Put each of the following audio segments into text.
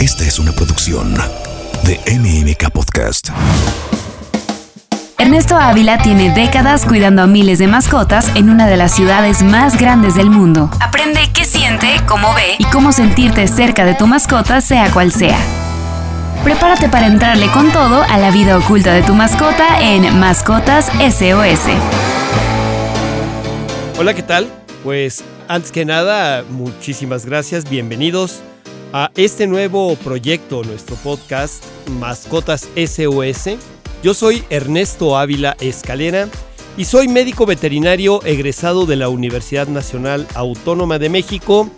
Esta es una producción de MMK Podcast. Ernesto Ávila tiene décadas cuidando a miles de mascotas en una de las ciudades más grandes del mundo. Aprende qué siente, cómo ve y cómo sentirte cerca de tu mascota sea cual sea. Prepárate para entrarle con todo a la vida oculta de tu mascota en Mascotas SOS. Hola, ¿qué tal? Pues antes que nada, muchísimas gracias, bienvenidos a este nuevo proyecto, nuestro podcast Mascotas SOS. Yo soy Ernesto Ávila Escalera y soy médico veterinario egresado de la Universidad Nacional Autónoma de México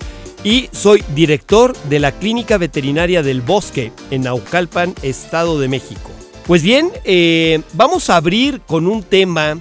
y soy director de la Clínica Veterinaria del Bosque en Naucalpan, Estado de México. Pues bien, eh, vamos a abrir con un tema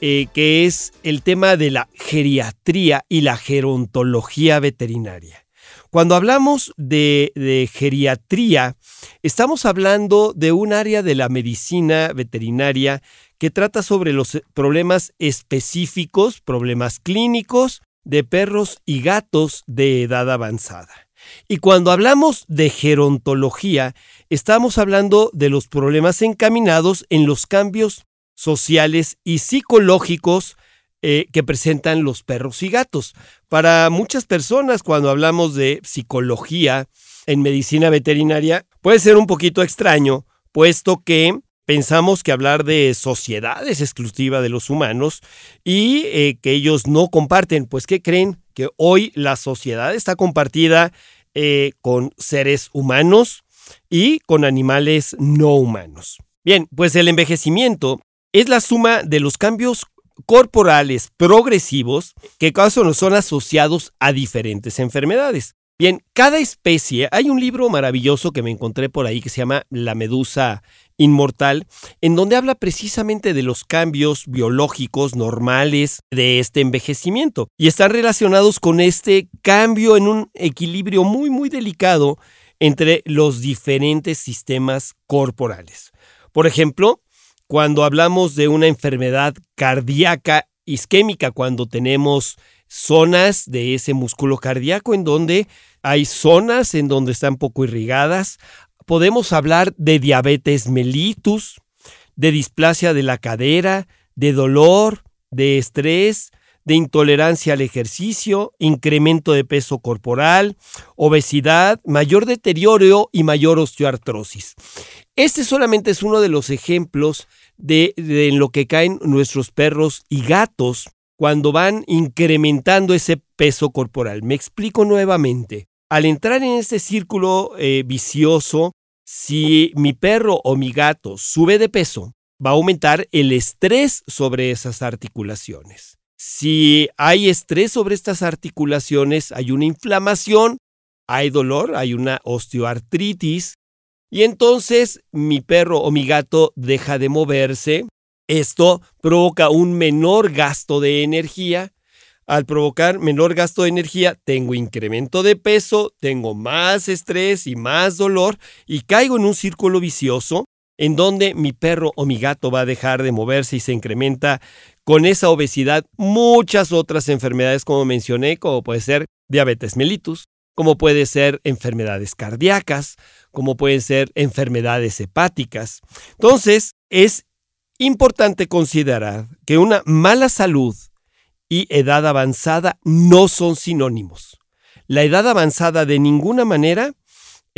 eh, que es el tema de la geriatría y la gerontología veterinaria. Cuando hablamos de, geriatría, estamos hablando de un área de la medicina veterinaria que trata sobre los problemas específicos, problemas clínicos de perros y gatos de edad avanzada. Y cuando hablamos de gerontología, estamos hablando de los problemas encaminados en los cambios sociales y psicológicos eh, que presentan los perros y gatos. Para muchas personas, cuando hablamos de psicología en medicina veterinaria, puede ser un poquito extraño, puesto que pensamos que hablar de sociedad es exclusiva de los humanos y eh, que ellos no comparten. Pues, ¿qué creen? Que hoy la sociedad está compartida eh, con seres humanos y con animales no humanos. Bien, pues el envejecimiento es la suma de los cambios corporales progresivos que causan son asociados a diferentes enfermedades. Bien, cada especie, hay un libro maravilloso que me encontré por ahí que se llama La Medusa Inmortal, en donde habla precisamente de los cambios biológicos normales de este envejecimiento y están relacionados con este cambio en un equilibrio muy, muy delicado entre los diferentes sistemas corporales. Por ejemplo, cuando hablamos de una enfermedad cardíaca isquémica, cuando tenemos zonas de ese músculo cardíaco en donde hay zonas en donde están poco irrigadas, podemos hablar de diabetes mellitus, de displasia de la cadera, de dolor, de estrés, de intolerancia al ejercicio, incremento de peso corporal, obesidad, mayor deterioro y mayor osteoartrosis. Este solamente es uno de los ejemplos de, en lo que caen nuestros perros y gatos cuando van incrementando ese peso corporal. Me explico nuevamente. Al entrar en este círculo eh, vicioso, si mi perro o mi gato sube de peso, va a aumentar el estrés sobre esas articulaciones. Si hay estrés sobre estas articulaciones, hay una inflamación, hay dolor, hay una osteoartritis, y entonces mi perro o mi gato deja de moverse. Esto provoca un menor gasto de energía. Al provocar menor gasto de energía, tengo incremento de peso, tengo más estrés y más dolor y caigo en un círculo vicioso en donde mi perro o mi gato va a dejar de moverse y se incrementa con esa obesidad muchas otras enfermedades como mencioné, como puede ser diabetes mellitus, como puede ser enfermedades cardíacas, como pueden ser enfermedades hepáticas. Entonces, es importante considerar que una mala salud y edad avanzada no son sinónimos. La edad avanzada de ninguna manera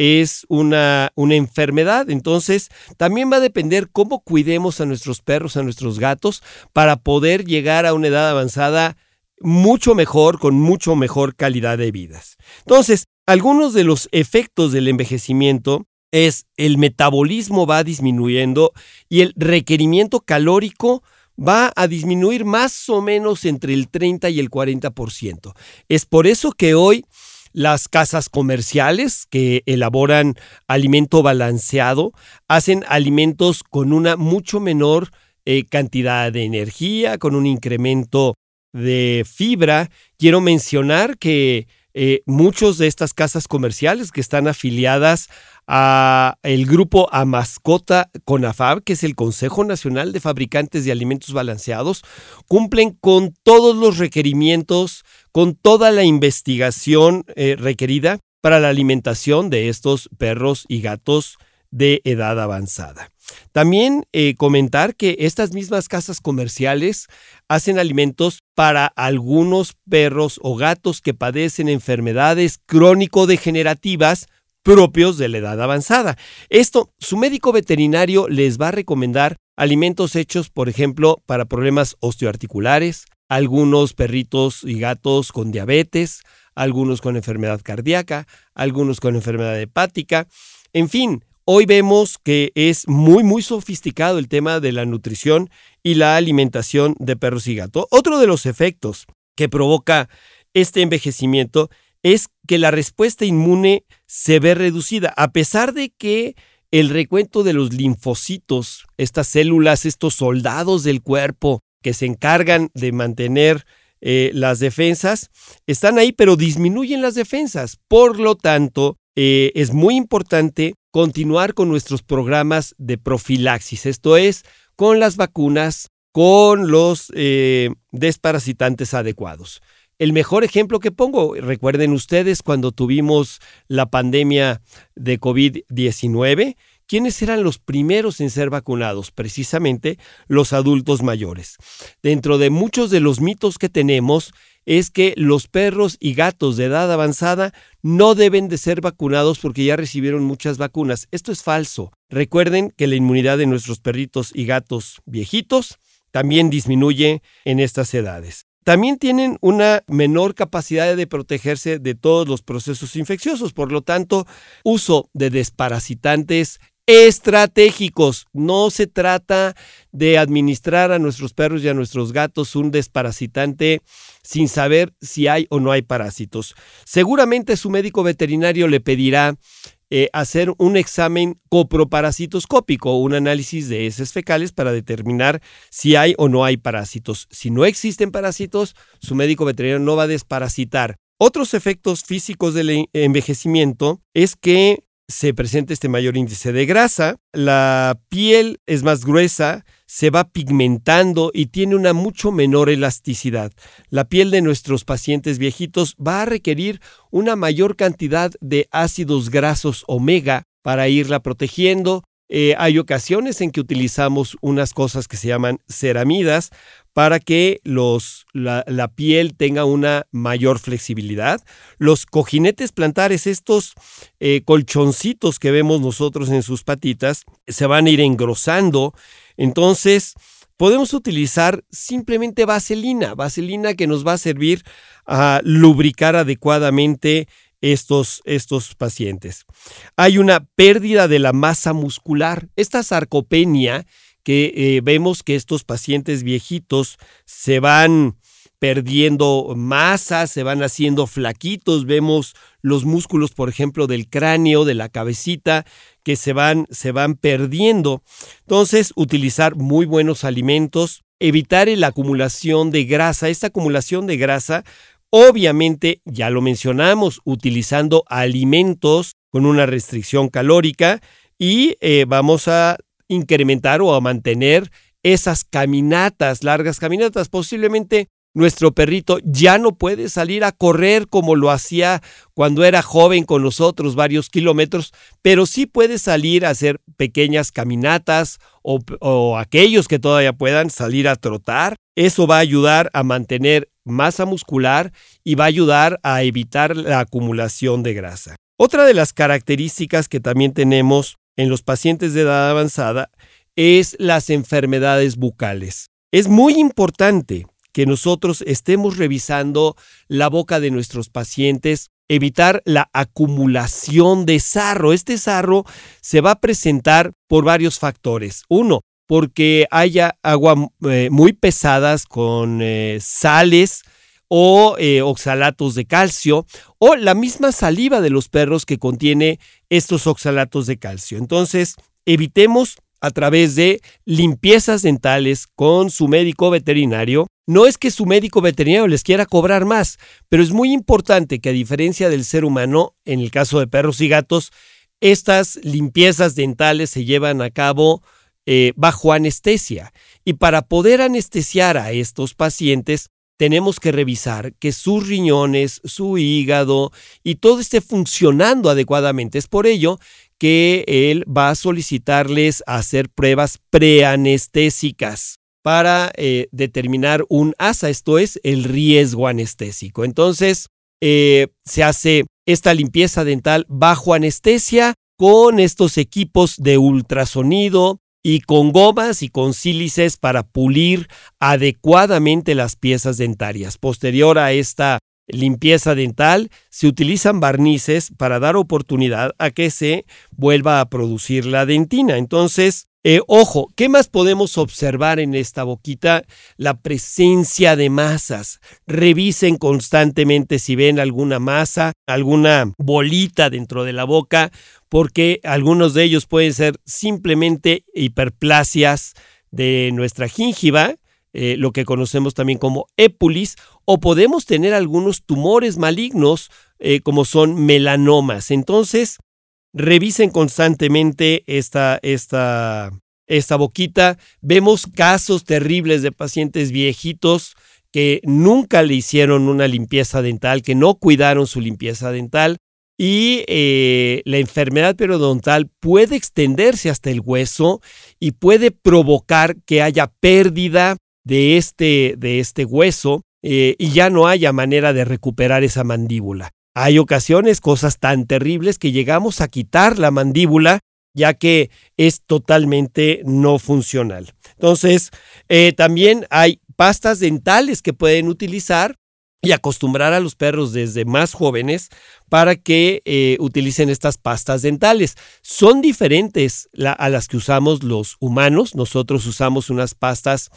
es una, una, enfermedad. Entonces, también va a depender cómo cuidemos a nuestros perros, a nuestros gatos, para poder llegar a una edad avanzada mucho mejor, con mucho mejor calidad de vidas. Entonces, algunos de los efectos del envejecimiento es el metabolismo va disminuyendo y el requerimiento calórico va a disminuir más o menos entre el 30 y el 40%. Es por eso que hoy las casas comerciales que elaboran alimento balanceado hacen alimentos con una mucho menor eh, cantidad de energía, con un incremento de fibra. Quiero mencionar que eh, muchos de estas casas comerciales que están afiliadas a el grupo Amascota Conafab, que es el Consejo Nacional de Fabricantes de Alimentos Balanceados, cumplen con todos los requerimientos, con toda la investigación eh, requerida para la alimentación de estos perros y gatos de edad avanzada. También eh, comentar que estas mismas casas comerciales hacen alimentos para algunos perros o gatos que padecen enfermedades crónico-degenerativas propios de la edad avanzada. Esto, su médico veterinario les va a recomendar alimentos hechos, por ejemplo, para problemas osteoarticulares, algunos perritos y gatos con diabetes, algunos con enfermedad cardíaca, algunos con enfermedad hepática, en fin, Hoy vemos que es muy, muy sofisticado el tema de la nutrición y la alimentación de perros y gatos. Otro de los efectos que provoca este envejecimiento es que la respuesta inmune se ve reducida, a pesar de que el recuento de los linfocitos, estas células, estos soldados del cuerpo que se encargan de mantener eh, las defensas, están ahí, pero disminuyen las defensas. Por lo tanto, eh, es muy importante continuar con nuestros programas de profilaxis, esto es, con las vacunas, con los eh, desparasitantes adecuados. El mejor ejemplo que pongo, recuerden ustedes cuando tuvimos la pandemia de COVID-19, ¿quiénes eran los primeros en ser vacunados? Precisamente los adultos mayores. Dentro de muchos de los mitos que tenemos, es que los perros y gatos de edad avanzada no deben de ser vacunados porque ya recibieron muchas vacunas. Esto es falso. Recuerden que la inmunidad de nuestros perritos y gatos viejitos también disminuye en estas edades. También tienen una menor capacidad de protegerse de todos los procesos infecciosos, por lo tanto, uso de desparasitantes estratégicos. No se trata de administrar a nuestros perros y a nuestros gatos un desparasitante sin saber si hay o no hay parásitos. Seguramente su médico veterinario le pedirá eh, hacer un examen coproparasitoscópico, un análisis de heces fecales para determinar si hay o no hay parásitos. Si no existen parásitos, su médico veterinario no va a desparasitar. Otros efectos físicos del envejecimiento es que se presenta este mayor índice de grasa, la piel es más gruesa, se va pigmentando y tiene una mucho menor elasticidad. La piel de nuestros pacientes viejitos va a requerir una mayor cantidad de ácidos grasos omega para irla protegiendo. Eh, hay ocasiones en que utilizamos unas cosas que se llaman ceramidas para que los, la, piel tenga una mayor flexibilidad. Los cojinetes plantares, estos eh, colchoncitos que vemos nosotros en sus patitas, se van a ir engrosando. Entonces, podemos utilizar simplemente vaselina, vaselina que nos va a servir a lubricar adecuadamente estos, estos pacientes. Hay una pérdida de la masa muscular. Esta sarcopenia que eh, vemos que estos pacientes viejitos se van perdiendo masa, se van haciendo flaquitos, vemos los músculos, por ejemplo, del cráneo, de la cabecita, que se van, se van perdiendo. Entonces, utilizar muy buenos alimentos, evitar la acumulación de grasa. Esta acumulación de grasa, obviamente, ya lo mencionamos, utilizando alimentos con una restricción calórica y eh, vamos a incrementar o a mantener esas caminatas, largas caminatas. Posiblemente nuestro perrito ya no puede salir a correr como lo hacía cuando era joven con nosotros, varios kilómetros, pero sí puede salir a hacer pequeñas caminatas o, o, aquellos que todavía puedan salir a trotar. Eso va a ayudar a mantener masa muscular y va a ayudar a evitar la acumulación de grasa. Otra de las características que también tenemos en los pacientes de edad avanzada es las enfermedades bucales. Es muy importante que nosotros estemos revisando la boca de nuestros pacientes, evitar la acumulación de sarro. Este sarro se va a presentar por varios factores. Uno, porque haya agua eh, muy pesadas con eh, sales o eh, oxalatos de calcio o la misma saliva de los perros que contiene estos oxalatos de calcio. Entonces, evitemos a través de limpiezas dentales con su médico veterinario. No es que su médico veterinario les quiera cobrar más, pero es muy importante que a diferencia del ser humano, en el caso de perros y gatos, estas limpiezas dentales se llevan a cabo eh, bajo anestesia. Y para poder anestesiar a estos pacientes, tenemos que revisar que sus riñones, su hígado y todo esté funcionando adecuadamente. Es por ello que él va a solicitarles hacer pruebas preanestésicas para eh, determinar un ASA, esto es el riesgo anestésico. Entonces, eh, se hace esta limpieza dental bajo anestesia con estos equipos de ultrasonido, y con gomas y con sílices para pulir adecuadamente las piezas dentarias. Posterior a esta limpieza dental, se utilizan barnices para dar oportunidad a que se vuelva a producir la dentina. Entonces, eh, ojo, ¿qué más podemos observar en esta boquita? La presencia de masas. Revisen constantemente si ven alguna masa, alguna bolita dentro de la boca, porque algunos de ellos pueden ser simplemente hiperplasias de nuestra gingiva, eh, lo que conocemos también como épulis, o podemos tener algunos tumores malignos eh, como son melanomas. Entonces, Revisen constantemente esta, esta, esta boquita. Vemos casos terribles de pacientes viejitos que nunca le hicieron una limpieza dental, que no cuidaron su limpieza dental. Y eh, la enfermedad periodontal puede extenderse hasta el hueso y puede provocar que haya pérdida de este, de este hueso eh, y ya no haya manera de recuperar esa mandíbula. Hay ocasiones, cosas tan terribles que llegamos a quitar la mandíbula ya que es totalmente no funcional. Entonces, eh, también hay pastas dentales que pueden utilizar y acostumbrar a los perros desde más jóvenes para que eh, utilicen estas pastas dentales. Son diferentes a las que usamos los humanos. Nosotros usamos unas pastas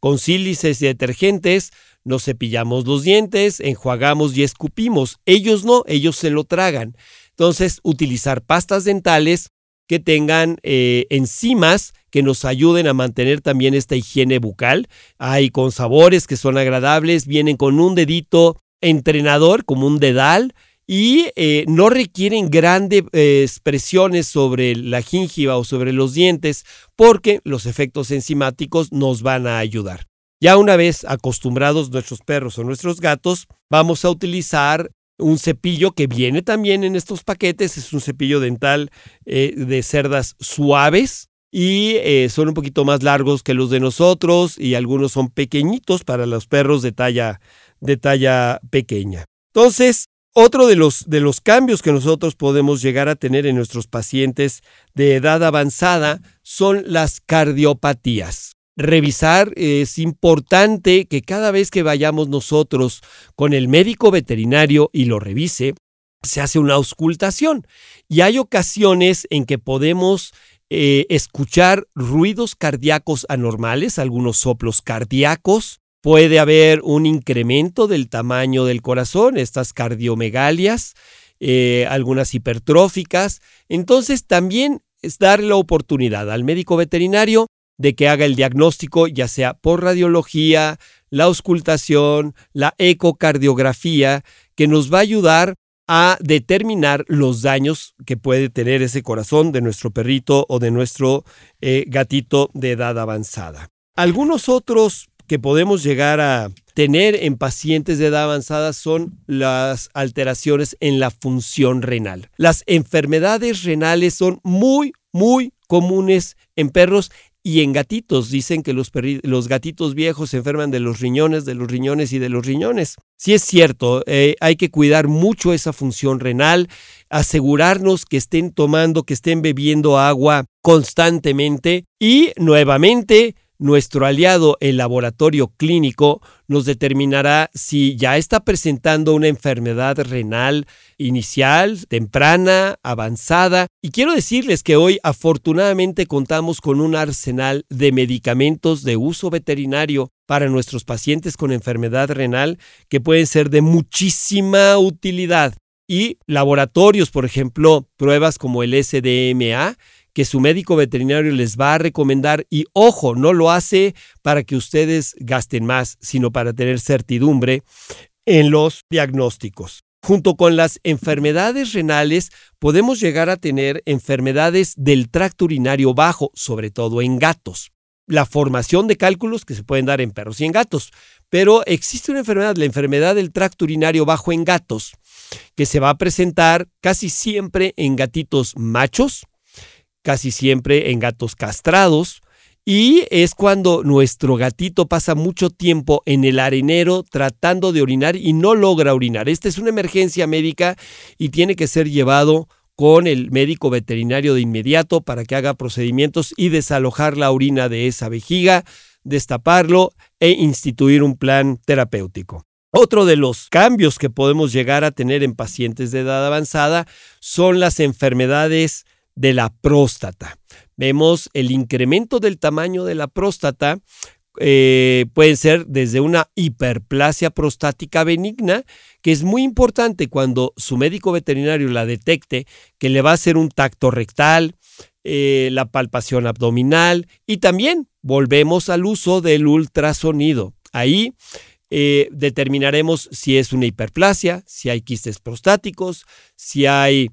con sílices y detergentes nos cepillamos los dientes, enjuagamos y escupimos. Ellos no, ellos se lo tragan. Entonces, utilizar pastas dentales que tengan eh, enzimas que nos ayuden a mantener también esta higiene bucal. Hay con sabores que son agradables, vienen con un dedito entrenador, como un dedal, y eh, no requieren grandes eh, presiones sobre la gingiva o sobre los dientes porque los efectos enzimáticos nos van a ayudar. Ya una vez acostumbrados nuestros perros o nuestros gatos, vamos a utilizar un cepillo que viene también en estos paquetes. Es un cepillo dental eh, de cerdas suaves y eh, son un poquito más largos que los de nosotros y algunos son pequeñitos para los perros de talla, de talla pequeña. Entonces, otro de los, de los cambios que nosotros podemos llegar a tener en nuestros pacientes de edad avanzada son las cardiopatías revisar, es importante que cada vez que vayamos nosotros con el médico veterinario y lo revise, se hace una auscultación. Y hay ocasiones en que podemos eh, escuchar ruidos cardíacos anormales, algunos soplos cardíacos. Puede haber un incremento del tamaño del corazón, estas cardiomegalias, eh, algunas hipertróficas. Entonces también es darle la oportunidad al médico veterinario de que haga el diagnóstico, ya sea por radiología, la auscultación, la ecocardiografía, que nos va a ayudar a determinar los daños que puede tener ese corazón de nuestro perrito o de nuestro eh, gatito de edad avanzada. Algunos otros que podemos llegar a tener en pacientes de edad avanzada son las alteraciones en la función renal. Las enfermedades renales son muy, muy comunes en perros y en gatitos. Dicen que los, gatitos viejos se enferman de los riñones, de los riñones y de los riñones. Sí es cierto, eh, hay que cuidar mucho esa función renal, asegurarnos que estén tomando, que estén bebiendo agua constantemente y nuevamente nuestro aliado, el laboratorio clínico, nos determinará si ya está presentando una enfermedad renal inicial, temprana, avanzada. Y quiero decirles que hoy afortunadamente contamos con un arsenal de medicamentos de uso veterinario para nuestros pacientes con enfermedad renal que pueden ser de muchísima utilidad. Y laboratorios, por ejemplo, pruebas como el SDMA, que su médico veterinario les va a recomendar y ojo, no lo hace para que ustedes gasten más, sino para tener certidumbre en los diagnósticos. Junto con las enfermedades renales, podemos llegar a tener enfermedades del tracto urinario bajo, sobre todo en gatos. la formación de cálculos que se pueden dar en perros y en gatos. Pero existe una enfermedad, la enfermedad del tracto urinario bajo en gatos, que se va a presentar casi siempre en gatitos machos, casi siempre en gatos castrados, y es cuando nuestro gatito pasa mucho tiempo en el arenero tratando de orinar y no logra orinar. Esta es una emergencia médica y tiene que ser llevado con el médico veterinario de inmediato para que haga procedimientos y desalojar la orina de esa vejiga, destaparlo e instituir un plan terapéutico. Otro de los cambios que podemos llegar a tener en pacientes de edad avanzada son las enfermedades de la próstata. Vemos el incremento del tamaño de la próstata. Eh, pueden ser desde una hiperplasia prostática benigna, que es muy importante cuando su médico veterinario la detecte, que le va a hacer un tacto rectal, eh, la palpación abdominal y también volvemos al uso del ultrasonido. Ahí eh, determinaremos si es una hiperplasia, si hay quistes prostáticos, si hay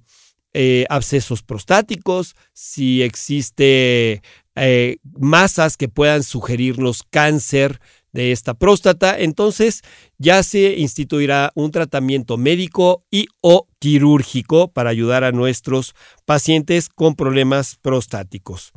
eh, abscesos prostáticos, si existe eh, masas que puedan sugerirnos cáncer de esta próstata, entonces ya se instituirá un tratamiento médico y o quirúrgico para ayudar a nuestros pacientes con problemas prostáticos.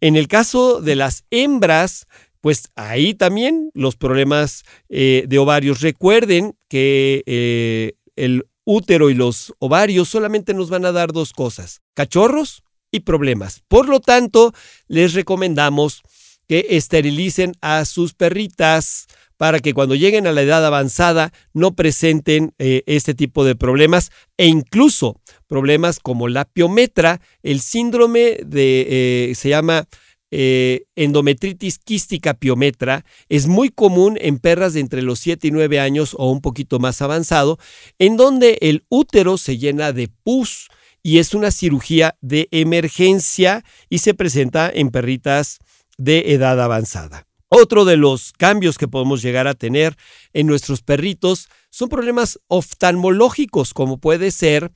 En el caso de las hembras, pues ahí también los problemas eh, de ovarios. Recuerden que el útero y los ovarios solamente nos van a dar dos cosas, cachorros y problemas. Por lo tanto, les recomendamos que esterilicen a sus perritas para que cuando lleguen a la edad avanzada no presenten eh, este tipo de problemas e incluso problemas como la piometra, el síndrome de, eh, se llama eh, endometritis quística piometra es muy común en perras de entre los 7 y 9 años o un poquito más avanzado, en donde el útero se llena de pus y es una cirugía de emergencia y se presenta en perritas de edad avanzada. Otro de los cambios que podemos llegar a tener en nuestros perritos son problemas oftalmológicos, como puede ser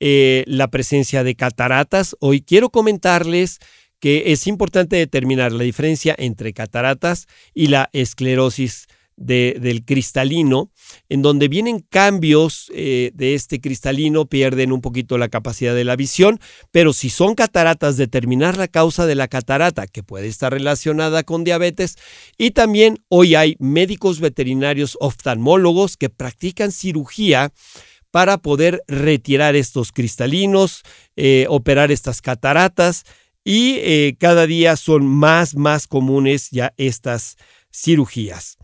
eh, la presencia de cataratas. Hoy quiero comentarles que es importante determinar la diferencia entre cataratas y la esclerosis del cristalino, en donde vienen cambios eh, de este cristalino, pierden un poquito la capacidad de la visión, pero si son cataratas, determinar la causa de la catarata, que puede estar relacionada con diabetes, y también hoy hay médicos veterinarios oftalmólogos que practican cirugía para poder retirar estos cristalinos, eh, operar estas cataratas, y eh, cada día son más, más comunes ya estas cirugías.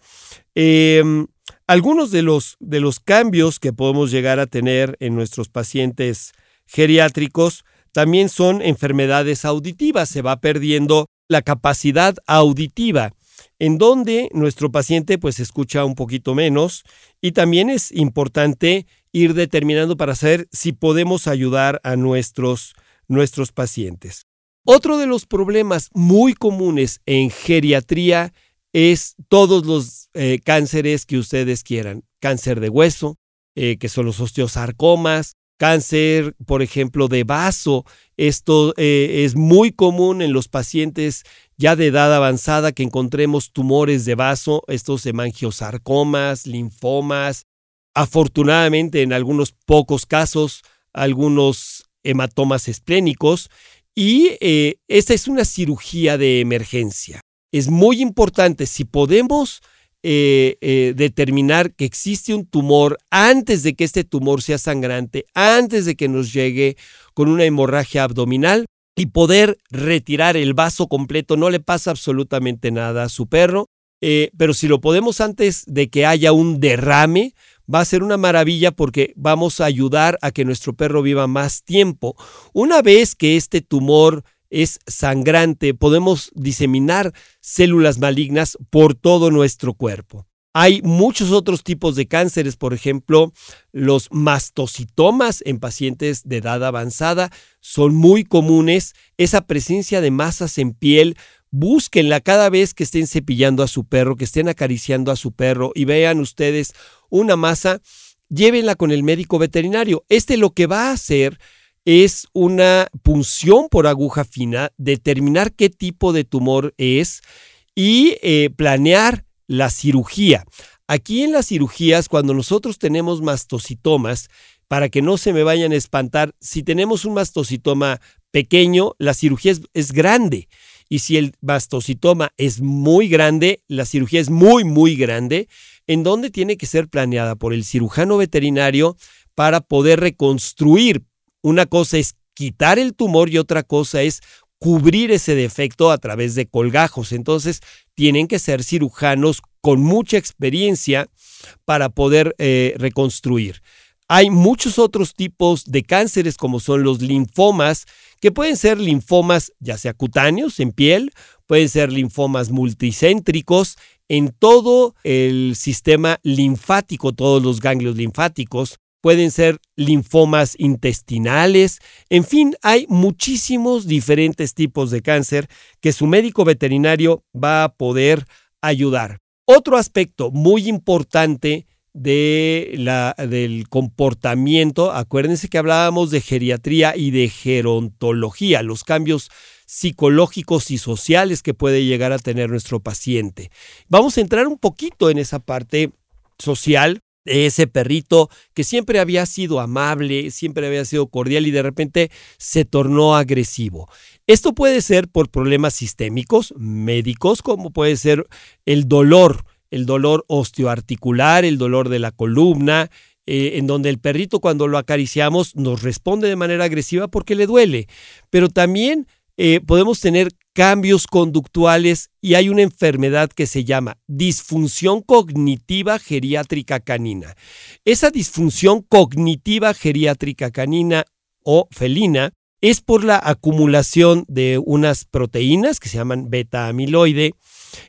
Em, algunos de los, de los cambios que podemos llegar a tener en nuestros pacientes geriátricos también son enfermedades auditivas. Se va perdiendo la capacidad auditiva, en donde nuestro paciente pues escucha un poquito menos y también es importante ir determinando para saber si podemos ayudar a nuestros, nuestros pacientes. Otro de los problemas muy comunes en geriatría es todos los eh, cánceres que ustedes quieran. Cáncer de hueso, eh, que son los osteosarcomas, cáncer, por ejemplo, de vaso. Esto eh, es muy común en los pacientes ya de edad avanzada que encontremos tumores de vaso, estos hemangiosarcomas, linfomas. Afortunadamente, en algunos pocos casos, algunos hematomas esplénicos y eh, esta es una cirugía de emergencia. Es muy importante, si podemos eh, eh, determinar que existe un tumor antes de que este tumor sea sangrante, antes de que nos llegue con una hemorragia abdominal y poder retirar el vaso completo, no le pasa absolutamente nada a su perro, pero si lo podemos antes de que haya un derrame, va a ser una maravilla porque vamos a ayudar a que nuestro perro viva más tiempo. Una vez que este tumor es sangrante, podemos diseminar células malignas por todo nuestro cuerpo. Hay muchos otros tipos de cánceres, por ejemplo, los mastocitomas en pacientes de edad avanzada son muy comunes. Esa presencia de masas en piel búsquenla cada vez que estén cepillando a su perro, que estén acariciando a su perro y vean ustedes una masa, llévenla con el médico veterinario. Este lo que va a hacer es una punción por aguja fina, determinar qué tipo de tumor es y eh, planear la cirugía. Aquí en las cirugías, cuando nosotros tenemos mastocitomas, para que no se me vayan a espantar, si tenemos un mastocitoma pequeño, la cirugía es, grande. Y si el mastocitoma es muy grande, la cirugía es muy, muy grande, en donde tiene que ser planeada por el cirujano veterinario para poder reconstruir. Una cosa es quitar el tumor y otra cosa es cubrir ese defecto a través de colgajos. Entonces, tienen que ser cirujanos con mucha experiencia para poder eh, reconstruir. Hay muchos otros tipos de cánceres como son los linfomas, que pueden ser linfomas ya sea cutáneos en piel, pueden ser linfomas multicéntricos en todo el sistema linfático, todos los ganglios linfáticos, pueden ser linfomas intestinales, en fin, hay muchísimos diferentes tipos de cáncer que su médico veterinario va a poder ayudar. Otro aspecto muy importante de la, del comportamiento, acuérdense que hablábamos de geriatría y de gerontología, los cambios psicológicos y sociales que puede llegar a tener nuestro paciente. Vamos a entrar un poquito en esa parte social de ese perrito que siempre había sido amable, siempre había sido cordial y de repente se tornó agresivo. Esto puede ser por problemas sistémicos, médicos, como puede ser el dolor, el dolor osteoarticular, el dolor de la columna, eh, en donde el perrito cuando lo acariciamos nos responde de manera agresiva porque le duele. Pero también eh, podemos tener cambios conductuales y hay una enfermedad que se llama disfunción cognitiva geriátrica canina. Esa disfunción cognitiva geriátrica canina o felina es por la acumulación de unas proteínas que se llaman beta amiloide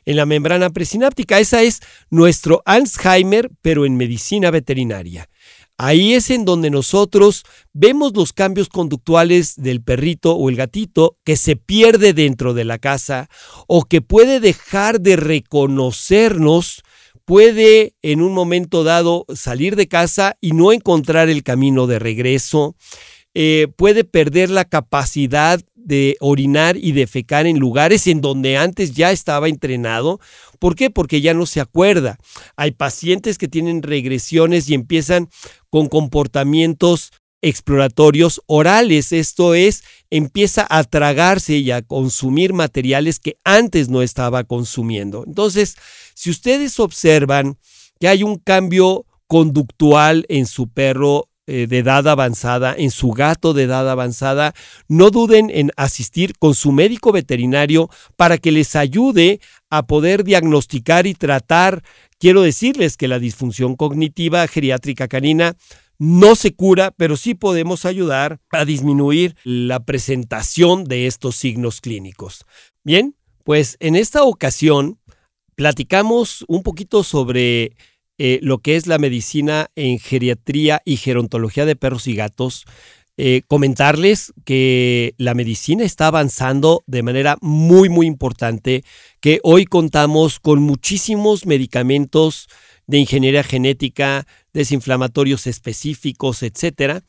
en la membrana presináptica. Esa es nuestro Alzheimer, pero en medicina veterinaria. Ahí es en donde nosotros vemos los cambios conductuales del perrito o el gatito que se pierde dentro de la casa o que puede dejar de reconocernos, puede en un momento dado salir de casa y no encontrar el camino de regreso, eh, puede perder la capacidad de orinar y defecar en lugares en donde antes ya estaba entrenado. ¿Por qué? Porque ya no se acuerda. Hay pacientes que tienen regresiones y empiezan con comportamientos exploratorios orales. Esto es, empieza a tragarse y a consumir materiales que antes no estaba consumiendo. Entonces, si ustedes observan que hay un cambio conductual en su perro eh, de edad avanzada, en su gato de edad avanzada, no duden en asistir con su médico veterinario para que les ayude a poder diagnosticar y tratar. Quiero decirles que la disfunción cognitiva geriátrica canina no se cura, pero sí podemos ayudar a disminuir la presentación de estos signos clínicos. Bien, pues en esta ocasión platicamos un poquito sobre eh, lo que es la medicina en geriatría y gerontología de perros y gatos, eh, comentarles que la medicina está avanzando de manera muy, muy importante, que hoy contamos con muchísimos medicamentos de ingeniería genética, desinflamatorios específicos, etcétera.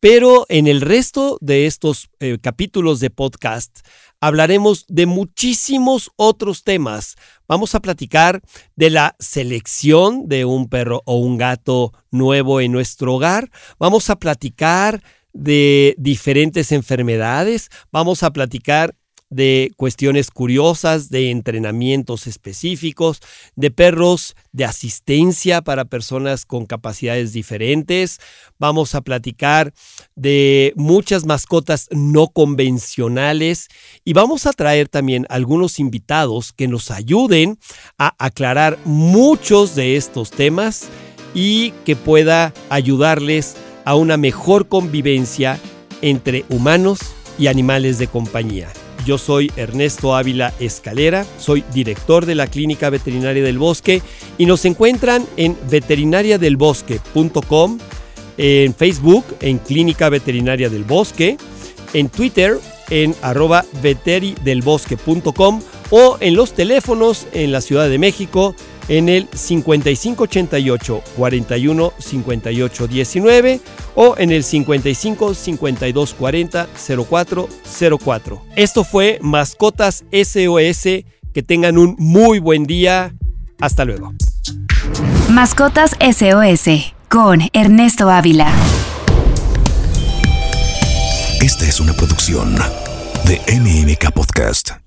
Pero en el resto de estos eh, capítulos de podcast hablaremos de muchísimos otros temas. Vamos a platicar de la selección de un perro o un gato nuevo en nuestro hogar. Vamos a platicar de diferentes enfermedades. Vamos a platicar de cuestiones curiosas, de entrenamientos específicos, de perros de asistencia para personas con capacidades diferentes. Vamos a platicar de muchas mascotas no convencionales y vamos a traer también algunos invitados que nos ayuden a aclarar muchos de estos temas y que pueda ayudarles a una mejor convivencia entre humanos y animales de compañía. Yo soy Ernesto Ávila Escalera, soy director de la Clínica Veterinaria del Bosque y nos encuentran en veterinariadelbosque.com, en Facebook en Clínica Veterinaria del Bosque, en Twitter en arroba veteridelbosque.com o en los teléfonos en la Ciudad de México en el 5588 41 58 19 o en el 55 52 40 04 04. Esto fue Mascotas SOS Que tengan un muy buen día. Hasta luego. Mascotas SOS con Ernesto Ávila. Esta es una producción de MMK Podcast.